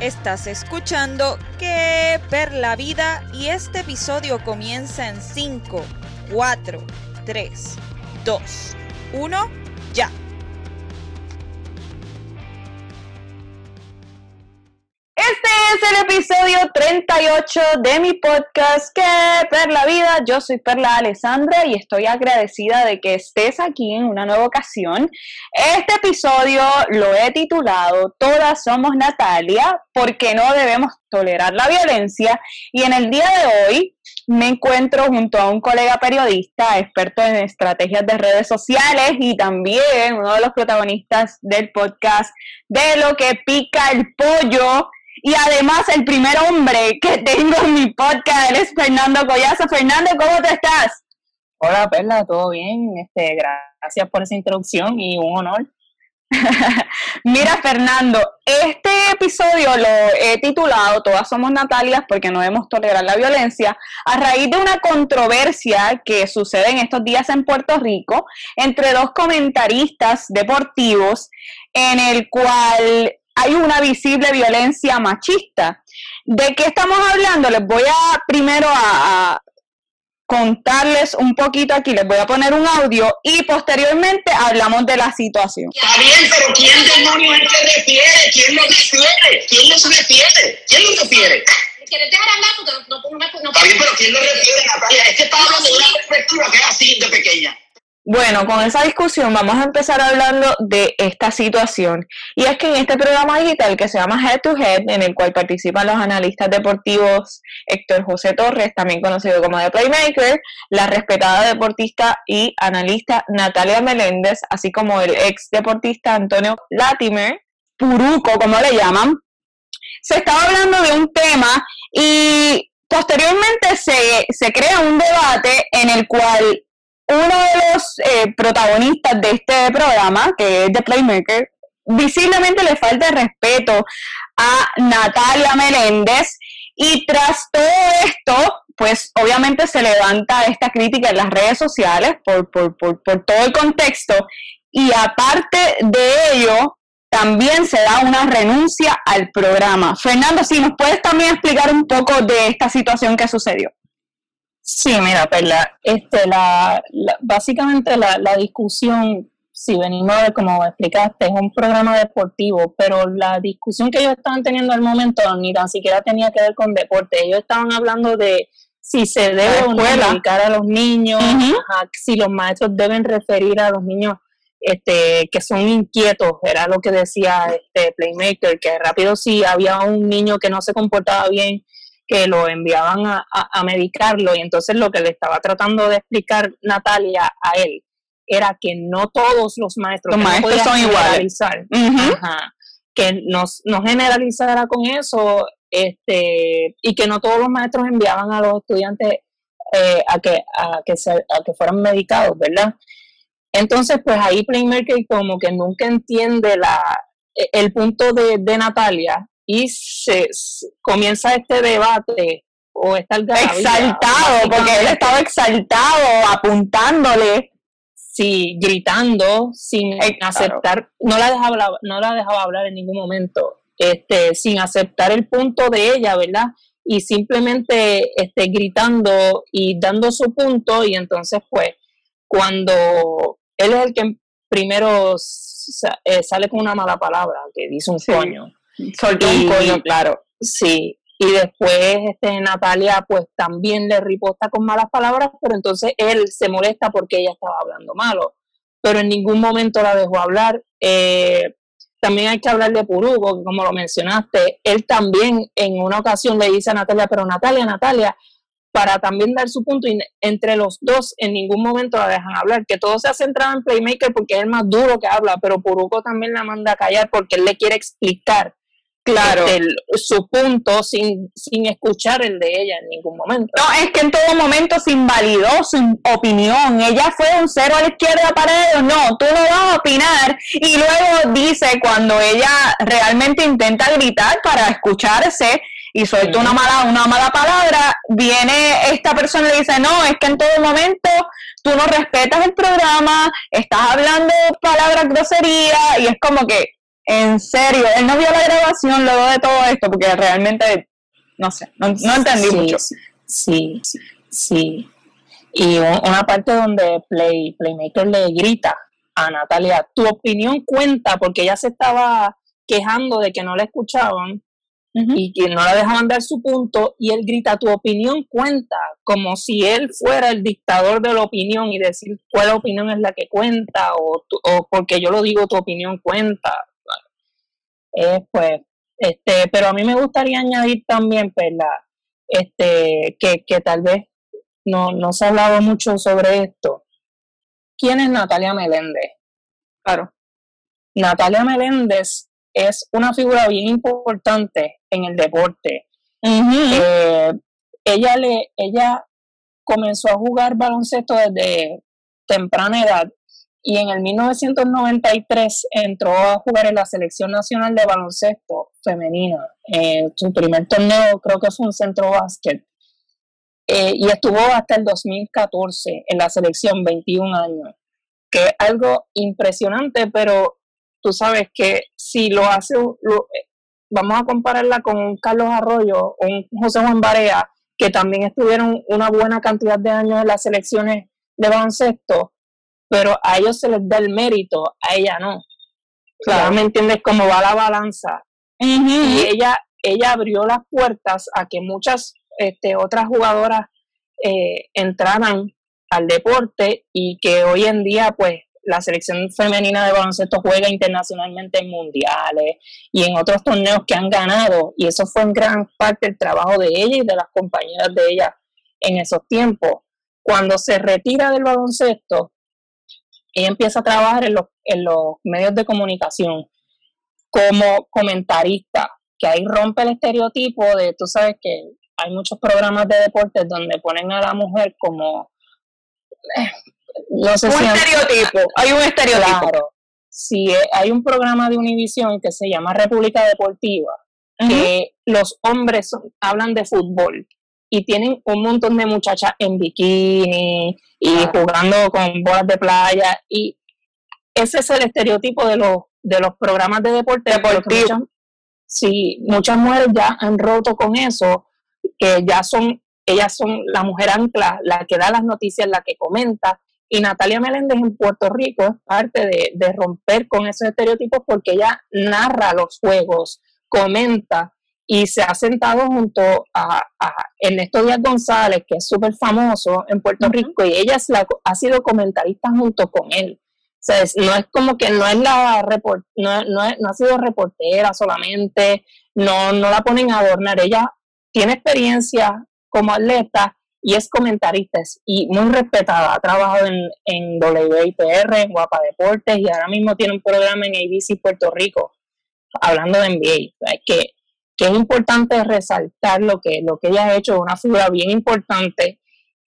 Estás escuchando Que Per la Vida y este episodio comienza en 5, 4, 3, 2, 1, es el episodio 38 de mi podcast Que Per la Vida. Yo soy Perla Alessandra y estoy agradecida de que estés aquí en una nueva ocasión. Este episodio lo he titulado Todas somos Natalia porque no debemos tolerar la violencia y en el día de hoy me encuentro junto a un colega periodista, experto en estrategias de redes sociales y también uno de los protagonistas del podcast de lo que pica el pollo y además el primer hombre que tengo en mi podcast es Fernando Collazo. Fernando, ¿cómo te estás? Hola Perla, ¿todo bien? Este, gracias por esa introducción y un honor. Mira Fernando, este episodio lo he titulado Todas somos Natalias porque no debemos tolerar la violencia a raíz de una controversia que sucede en estos días en Puerto Rico entre dos comentaristas deportivos en el cual hay una visible violencia machista. ¿De qué estamos hablando? Les voy a primero a, contarles un poquito aquí, les voy a poner un audio y posteriormente hablamos de la situación. Está bien, pero ¿quién demonios es que refiere? ¿Quién lo refiere? ¿Quién los refiere? ¿Quién los refiere? ¿Quieres dejar hablar? Porque no, no, no, no, Está bien, pero ¿quién lo refiere, Natalia? Es que está hablando de una perspectiva que es así de pequeña. Bueno, con esa discusión vamos a empezar hablando de esta situación. Y es que en este programa digital que se llama Head to Head, en el cual participan los analistas deportivos Héctor José Torres, también conocido como The Playmaker, la respetada deportista y analista Natalia Meléndez, así como el ex deportista Antonio Latimer, Puruco, como le llaman, se estaba hablando de un tema y posteriormente se, se crea un debate en el cual uno de los eh, protagonistas de este programa, que es The Playmaker, visiblemente le falta respeto a Natalia Meléndez y tras todo esto, pues obviamente se levanta esta crítica en las redes sociales por, por, por, por todo el contexto y aparte de ello, también se da una renuncia al programa. Fernando, si nos puedes también explicar un poco de esta situación que sucedió. Sí, mira, Perla, este, la, la- básicamente la, la discusión, si venimos a ver como explicaste, es un programa deportivo, pero la discusión que ellos estaban teniendo al momento ni tan siquiera tenía que ver con deporte. Ellos estaban hablando de si se debe o no escuela. dedicar a los niños, ajá, si los maestros deben referir a los niños este, que son inquietos, era lo que decía este Playmaker, que rápido si había un niño que no se comportaba bien, que lo enviaban a, a- a medicarlo y entonces lo que le estaba tratando de explicar Natalia a él era que no todos los maestros, Los no maestros son iguales. ajá, que no, no generalizara con eso este y que no todos los maestros enviaban a los estudiantes eh, a, que, a, que se, a que fueran medicados, ¿verdad? Entonces, pues ahí Playmaker como que nunca entiende la, e- el punto de, de Natalia y se, se- comienza este debate o esta Exaltado, porque él estaba exaltado, apuntándole. sí, gritando sin Eh, claro. aceptar, no la dejaba no la dejaba hablar en ningún momento, este, sin aceptar el punto de ella, ¿verdad? Y simplemente este, gritando y dando su punto, y entonces, pues, cuando él es el que primero eh, sale con una mala palabra, que dice un Sí. Soltó un coño, claro. Sí, y después este, Natalia pues también le riposta con malas palabras, pero entonces él se molesta porque ella estaba hablando malo, pero en ningún momento la dejó hablar. Eh, también hay que hablar de Purugo, que como lo mencionaste, él también en una ocasión le dice a Natalia, pero Natalia, Natalia, para también dar su punto, y entre los dos en ningún momento la dejan hablar, que todo se ha centrado en Playmaker porque es el más duro que habla, pero Purugo también la manda a callar porque él le quiere explicar Claro. este, el- su punto sin, sin escuchar el de ella en ningún momento. No, es que en todo momento se invalidó su opinión. Ella fue un cero a la izquierda para ellos. No, tú no vas a opinar. Y luego dice cuando ella realmente intenta gritar para escucharse y suelta una mala, una mala palabra, viene esta persona y le dice, no, es que en todo momento tú no respetas el programa, estás hablando palabras groserías y es como que En serio, él no vio la grabación luego de todo esto porque realmente, no sé, no, no entendí sí, mucho. Sí, sí. Y un- una parte donde Play, Playmaker le grita a Natalia, tu opinión cuenta, porque ella se estaba quejando de que no la escuchaban y que no la dejaban dar su punto, y él grita, tu opinión cuenta, como si él fuera el dictador de la opinión y decir cuál opinión es la que cuenta, o, tu- o porque yo lo digo, tu opinión cuenta. Eh, pues, este, pero a mí me gustaría añadir también, pues, la, este, que, que tal vez no, no se ha hablado mucho sobre esto. ¿Quién es Natalia Meléndez? Claro. Natalia Meléndez es una figura bien importante en el deporte. Eh, ella le, ella comenzó a jugar baloncesto desde temprana edad y en el 1993 entró a jugar en la selección nacional de baloncesto femenina. Eh, su primer torneo creo que fue un centro básquet. Eh, y estuvo hasta el 2014 en la selección, 21 años, que es algo impresionante, pero tú sabes que si lo hace, eh, vamos a compararla con un Carlos Arroyo un José Juan Barea, que también estuvieron una buena cantidad de años en las selecciones de baloncesto, pero a ellos se les da el mérito, a ella no. Claro. Me entiendes cómo va la balanza. Y ella, ella abrió las puertas a que muchas este, otras jugadoras eh, entraran al deporte y que hoy en día, pues, la selección femenina de baloncesto juega internacionalmente en mundiales y en otros torneos que han ganado. Y eso fue en gran parte el trabajo de ella y de las compañeras de ella en esos tiempos. Cuando se retira del baloncesto, ella empieza a trabajar en los, en los medios de comunicación como comentarista, que ahí rompe el estereotipo de, tú sabes que hay muchos programas de deportes donde ponen a la mujer como, eh, no sé un si han- estereotipo, hay un estereotipo. Claro. Sí, eh, hay un programa de Univisión que se llama República Deportiva, que los hombres hablan de fútbol y tienen un montón de muchachas en bikini y jugando con bolas de playa y ese es el estereotipo de los de los programas de deporte muchas, sí muchas mujeres ya han roto con eso que ya son ellas son la mujer ancla la que da las noticias la que comenta. Y Natalia Meléndez en Puerto Rico es parte de, de romper con esos estereotipos porque ella narra los juegos, comenta y se ha sentado junto a, a Ernesto Díaz González, que es súper famoso en Puerto. Rico, y ella es la, ha sido comentarista junto con él. O sea, es- no es como que no es la report, no, no, es- no ha sido reportera solamente, no, no la ponen a adornar. Ella tiene experiencia como atleta y es comentarista es- y muy respetada. Ha trabajado en, en WIPR, en Guapa Deportes y ahora mismo tiene un programa en ABC Puerto Rico hablando de NBA. O sea, que, que es importante resaltar lo que, lo que ella ha hecho, una figura bien importante.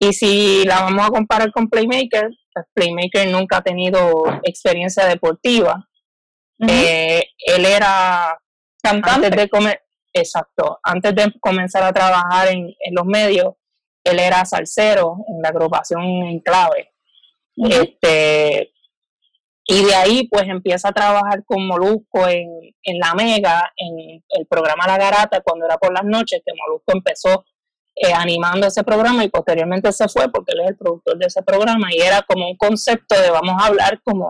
Y si la vamos a comparar con Playmaker, pues Playmaker nunca ha tenido experiencia deportiva. Eh, él era Cantante. antes de come- exacto, antes de comenzar a trabajar en, en los medios, él era salsero en la agrupación Enclave. Ujú. Este, y de ahí pues empieza a trabajar con Molusco en, en La Mega, en el programa La Garata, cuando era por las noches, que Molusco empezó eh, animando ese programa y posteriormente se fue porque él es el productor de ese programa y era como un concepto de vamos a hablar como,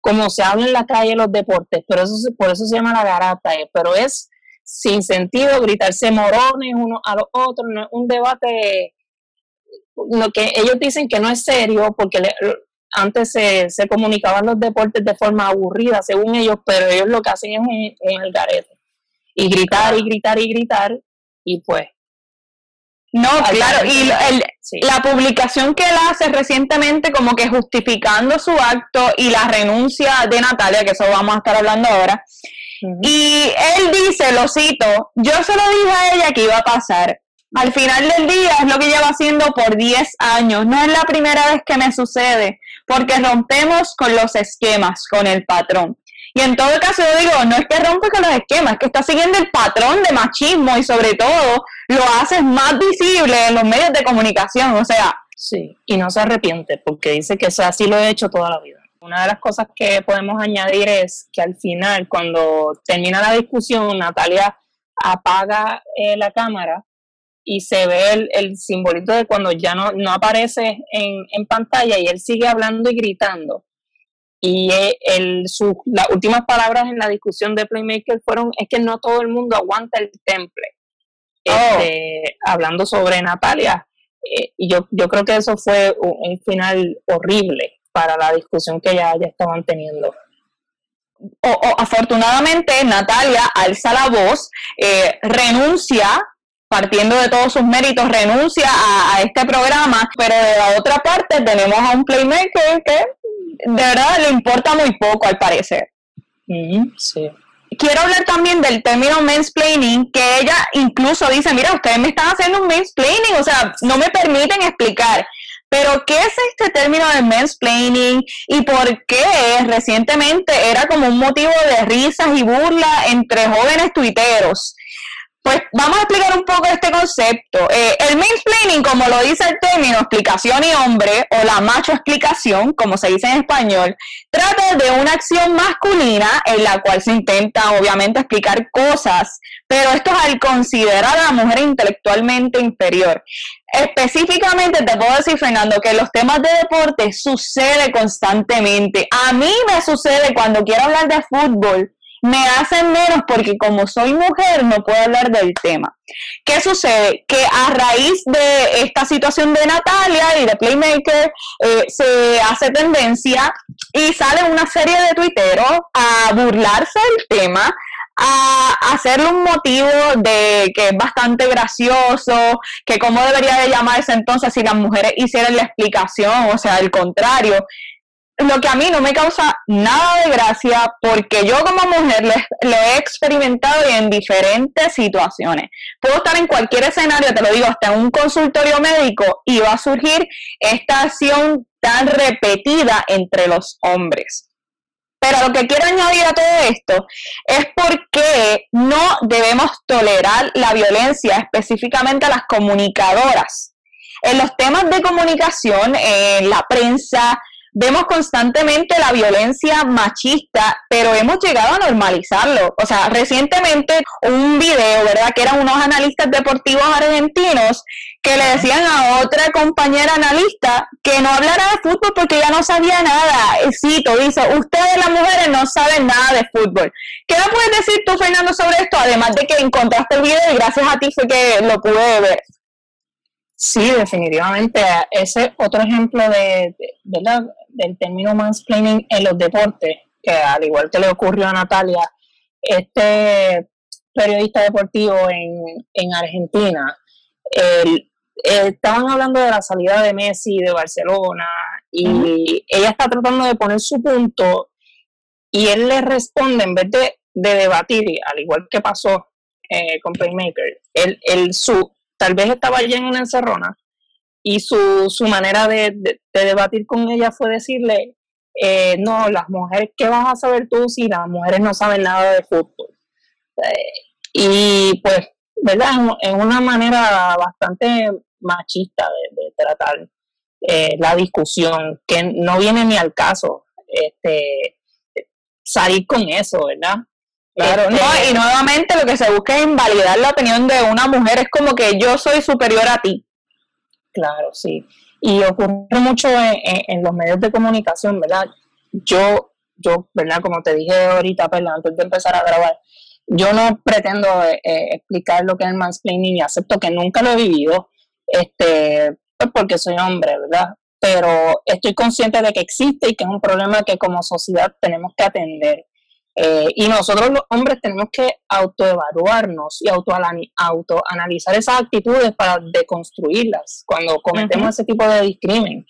como se habla en la calle los deportes, pero eso por eso se llama La Garata, eh, pero es sin sentido gritarse morones unos a los otros, no es un debate lo que ellos dicen que no es serio porque le- antes se, se comunicaban los deportes de forma aburrida según ellos, pero ellos lo que hacen es un, un algarete y gritar y gritar y gritar y pues No, claro, y el- sí. la publicación que él hace recientemente como que justificando su acto y la renuncia de Natalia, que eso vamos a estar hablando ahora, y él dice, lo cito, yo se lo dije a ella que iba a pasar. Al final del día es lo que lleva haciendo por 10 años. No es la primera vez que me sucede, porque rompemos con los esquemas, con el patrón. Y en todo caso yo digo, no es que rompe con los esquemas, es que está siguiendo el patrón de machismo y sobre todo lo haces más visible en los medios de comunicación. O sea, Sí, y no se arrepiente porque dice que eso así lo he hecho toda la vida. Una de las cosas que podemos añadir es que al final, cuando termina la discusión, Natalia apaga eh, la cámara y se ve el, el, simbolito de cuando ya no, no aparece en, en, pantalla y él sigue hablando y gritando. Y eh, el, su, las últimas palabras en la discusión de Playmaker fueron, es que no todo el mundo aguanta el temple. Oh. Este, hablando sobre Natalia. Eh, y yo, yo creo que eso fue un, un, final horrible para la discusión que ya, ya estaban teniendo. O, o, afortunadamente Natalia alza la voz, eh, renuncia partiendo de todos sus méritos, renuncia a, a, este programa, pero de la otra parte tenemos a un playmaker que de verdad le importa muy poco al parecer. Mm sí. Quiero hablar también del término mansplaining, que ella incluso dice, mira, ustedes me están haciendo un mansplaining, o sea, no me permiten explicar. Pero, ¿qué es este término de mansplaining y por qué recientemente era como un motivo de risas y burla entre jóvenes tuiteros? Pues vamos a explicar un poco este concepto. Eh, el mansplaining, como lo dice el término explicación y hombre, o la macho explicación, como se dice en español, trata de una acción masculina en la cual se intenta obviamente explicar cosas, pero esto es al considerar a la mujer intelectualmente inferior. Específicamente te puedo decir, Fernando, que los temas de deporte sucede constantemente. A mí me sucede cuando quiero hablar de fútbol me hacen menos porque como soy mujer no puedo hablar del tema. ¿Qué sucede? Que a raíz de esta situación de Natalia y de Playmaker eh, se hace tendencia y sale una serie de tuiteros a burlarse del tema, a hacerle un motivo de que es bastante gracioso, que cómo debería de llamarse entonces si las mujeres hicieran la explicación, o sea, al contrario, lo que a mí no me causa nada de gracia porque yo como mujer lo, he experimentado en diferentes situaciones. Puedo estar en cualquier escenario, te lo digo, hasta en un consultorio médico y va a surgir esta acción tan repetida entre los hombres. Pero lo que quiero añadir a todo esto es porque no debemos tolerar la violencia, específicamente a las comunicadoras. En los temas de comunicación, en la prensa, vemos constantemente la violencia machista, pero hemos llegado a normalizarlo. O sea, recientemente un video, ¿verdad? Que eran unos analistas deportivos argentinos que le decían a otra compañera analista que no hablara de fútbol porque ya no sabía nada. Cito, dice, ustedes las mujeres no saben nada de fútbol. ¿Qué me puedes decir tú, Fernando, sobre esto? Además de que encontraste el video y gracias a ti fue que lo pude ver. Sí, definitivamente. Ese otro ejemplo de, ¿verdad? Del término mansplaining en los deportes, que al igual que le ocurrió a Natalia, este periodista deportivo en, en Argentina, el, estaban hablando de la salida de Messi de Barcelona y uh -huh. ella está tratando de poner su punto y él le responde en vez de, de debatir, al igual que pasó eh, con Playmaker, él, él su, tal vez estaba ya en una encerrona y su, su manera de, de, de, debatir con ella fue decirle, eh, no, las mujeres, ¿qué vas a saber tú si las mujeres no saben nada de fútbol? Eh, y pues, ¿verdad? En una manera bastante machista de, de tratar eh, la discusión, que no viene ni al caso este, salir con eso, ¿verdad? Claro, este, no, y nuevamente lo que se busca es invalidar la opinión de una mujer, es como que yo soy superior a ti. Claro, sí. Y ocurre mucho en, los medios de comunicación, ¿verdad? Yo, yo, ¿verdad? Como te dije ahorita, ¿verdad? antes de empezar a grabar, yo no pretendo eh, explicar lo que es el mansplaining y acepto que nunca lo he vivido, este, pues porque soy hombre, ¿verdad? Pero estoy consciente de que existe y que es un problema que como sociedad tenemos que atender. Eh, y nosotros los hombres tenemos que autoevaluarnos y autoanalizar esas actitudes para deconstruirlas cuando cometemos uh -huh. ese tipo de discrimen.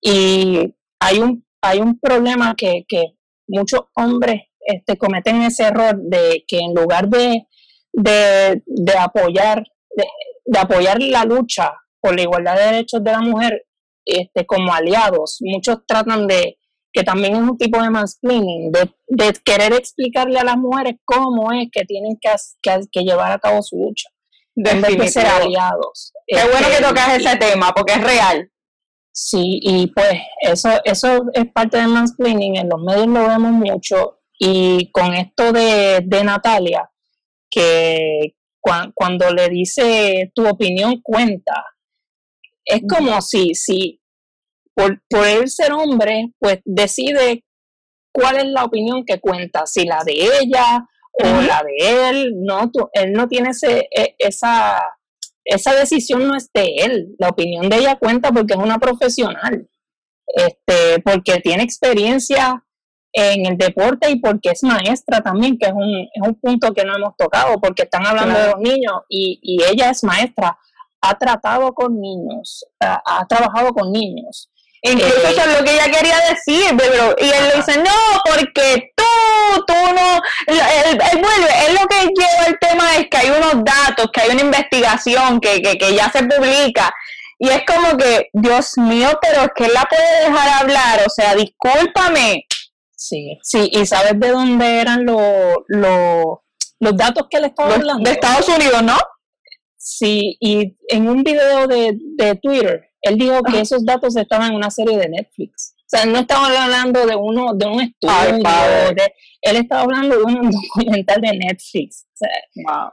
Y hay un, hay un problema que, que muchos hombres este, cometen ese error de que en lugar de, de, de apoyar, de, de, apoyar la lucha por la igualdad de derechos de la mujer este, como aliados, muchos tratan de que también es un tipo de mansplaining, de, de, querer explicarle a las mujeres cómo es que tienen que, que, que llevar a cabo su lucha, en vez de ser aliados. Qué este, bueno que tocas ese tema, porque es real. Sí, y pues eso, eso es parte del mansplaining, en los medios lo vemos mucho, y con esto de, de Natalia, que cuando le dice tu opinión cuenta, es como si, si por, por él ser hombre, pues decide cuál es la opinión que cuenta, si la de ella o la de él, no, él no tiene ese, e, esa, esa decisión no es de él, la opinión de ella cuenta porque es una profesional, este, porque tiene experiencia en el deporte y porque es maestra también, que es un, es un punto que no hemos tocado, porque están hablando de los niños y, y, ella es maestra, ha tratado con niños, ha, ha trabajado con niños. Incluso eso es lo que ella quería decir, pero, y él le dice, no, porque tú, tú no, él, vuelve, él lo que lleva el tema es que hay unos datos, que hay una investigación que, que, que ya se publica, y es como que, Dios mío, pero es que él la puede dejar hablar, o sea, discúlpame. Sí, sí, y sabes de dónde eran los, los, los datos que le estaba hablando. De Estados Unidos, ¿no? Sí, y en un video de, de Twitter, él dijo que esos datos estaban en una serie de Netflix. O sea, no estaba hablando de uno de un estudio, él estaba hablando de un documental de Netflix. wow.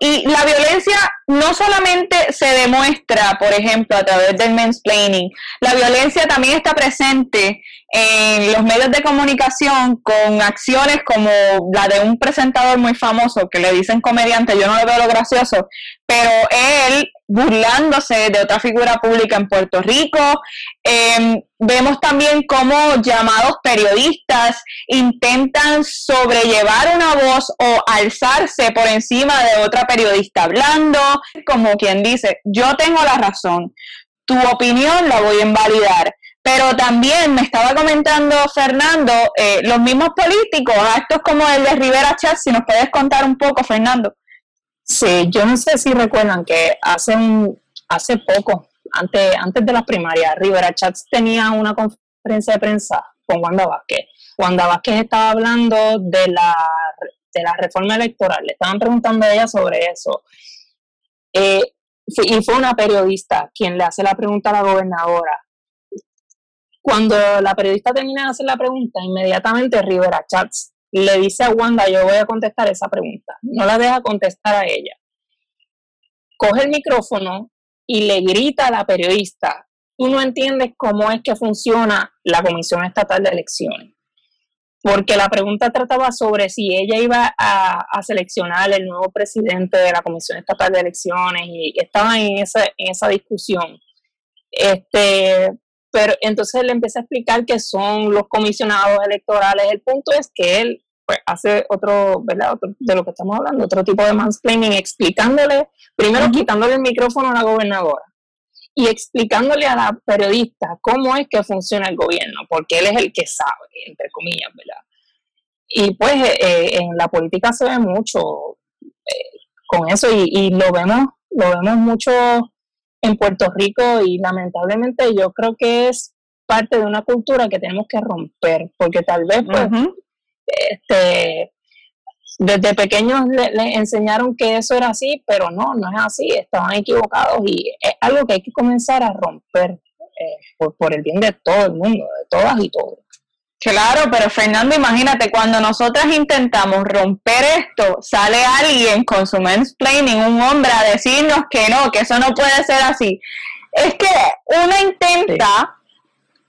Y la violencia no solamente se demuestra, por ejemplo, a través del mansplaining, la violencia también está presente en los medios de comunicación con acciones como la de un presentador muy famoso que le dicen comediante, yo no le veo lo gracioso, pero él burlándose de otra figura pública en Puerto Rico. Em, vemos también cómo llamados periodistas intentan sobrellevar una voz o alzarse por encima de otra periodista hablando, como quien dice, yo tengo la razón, tu opinión la voy a invalidar. Pero también me estaba comentando Fernando, eh, los mismos políticos, actos como el de Rivera Chat, si nos puedes contar un poco, Fernando. Sí, yo no sé si recuerdan que hace un, hace poco, antes, antes de las primarias, Rivera Chats tenía una conferencia de prensa con Wanda Vázquez. Wanda Vázquez estaba hablando de la, de la reforma electoral, le estaban preguntando a ella sobre eso. Eh, y fue una periodista quien le hace la pregunta a la gobernadora. Cuando la periodista termina de hacer la pregunta, inmediatamente Rivera Chats le dice a Wanda, yo voy a contestar esa pregunta. No la deja contestar a ella. Coge el micrófono y le grita a la periodista, tú no entiendes cómo es que funciona la Comisión Estatal de Elecciones. Porque la pregunta trataba sobre si ella iba a, seleccionar el nuevo presidente de la Comisión Estatal de Elecciones y estaba en esa, en esa discusión. Este, pero entonces le empieza a explicar que son los comisionados electorales. El punto es que él pues hace otro, ¿verdad? de lo que estamos hablando, otro tipo de mansplaining, explicándole, primero quitándole el micrófono a la gobernadora y explicándole a la periodista cómo es que funciona el gobierno, porque él es el que sabe, entre comillas, ¿verdad? Y pues eh, eh, en la política se ve mucho eh, con eso y, y, lo vemos, lo vemos mucho en Puerto Rico y lamentablemente yo creo que es parte de una cultura que tenemos que romper, porque tal vez pues este, desde pequeños le, enseñaron que eso era así, pero no, no es así, estaban equivocados y es algo que hay que comenzar a romper eh, por, por el bien de todo el mundo, de todas y todos. Claro, pero Fernando, imagínate, cuando nosotras intentamos romper esto, sale alguien con su mansplaining, un hombre, a decirnos que no, que eso no puede ser así. Es que uno intenta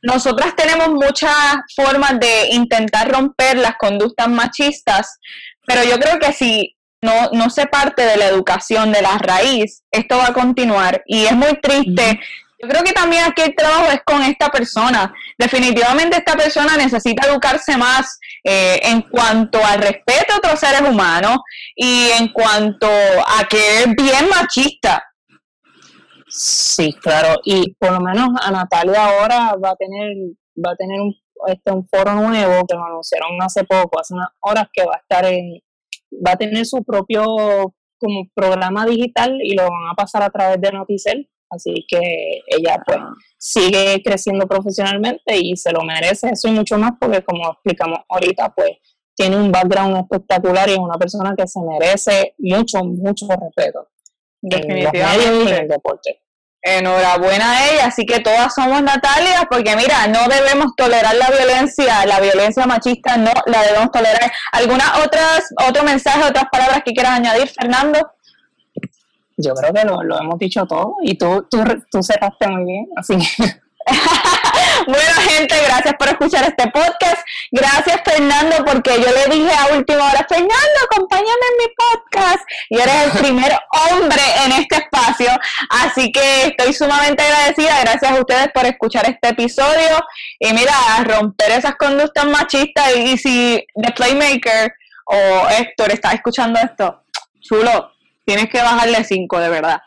nosotras tenemos muchas formas de intentar romper las conductas machistas, pero yo creo que si no, no se parte de la educación, de la raíz, esto va a continuar. Y es muy triste. Yo creo que también aquí el trabajo es con esta persona. Definitivamente esta persona necesita educarse más eh, en cuanto al respeto a otros seres humanos y en cuanto a que es bien machista. Sí, claro, y por lo menos a Natalia ahora va a tener, va a tener un, este, un foro nuevo que lo anunciaron hace poco, hace unas horas que va a estar en, va a tener su propio como programa digital y lo van a pasar a través de Noticel, así que ella pues sigue creciendo profesionalmente y se lo merece eso y mucho más porque como explicamos ahorita pues tiene un background espectacular y es una persona que se merece mucho, mucho respeto. Definitivamente. En el deporte. Enhorabuena a ella, así que todas somos Natalia, porque mira, no debemos tolerar la violencia, la violencia machista no la debemos tolerar. ¿Alguna otras, otro mensaje, otras palabras que quieras añadir, Fernando? Yo creo que lo, lo hemos dicho todo y tú, tú, tú cerraste muy bien, así que bueno, gente, gracias por escuchar este podcast. Gracias, Fernando, porque yo le dije a última hora, Fernando, acompáñame en mi podcast. Y eres el primer hombre en este espacio. Así que estoy sumamente agradecida. Gracias a ustedes por escuchar este episodio. Y mira, romper esas conductas machistas. Y si The Playmaker o Héctor está escuchando esto, chulo, tienes que bajarle cinco, de verdad.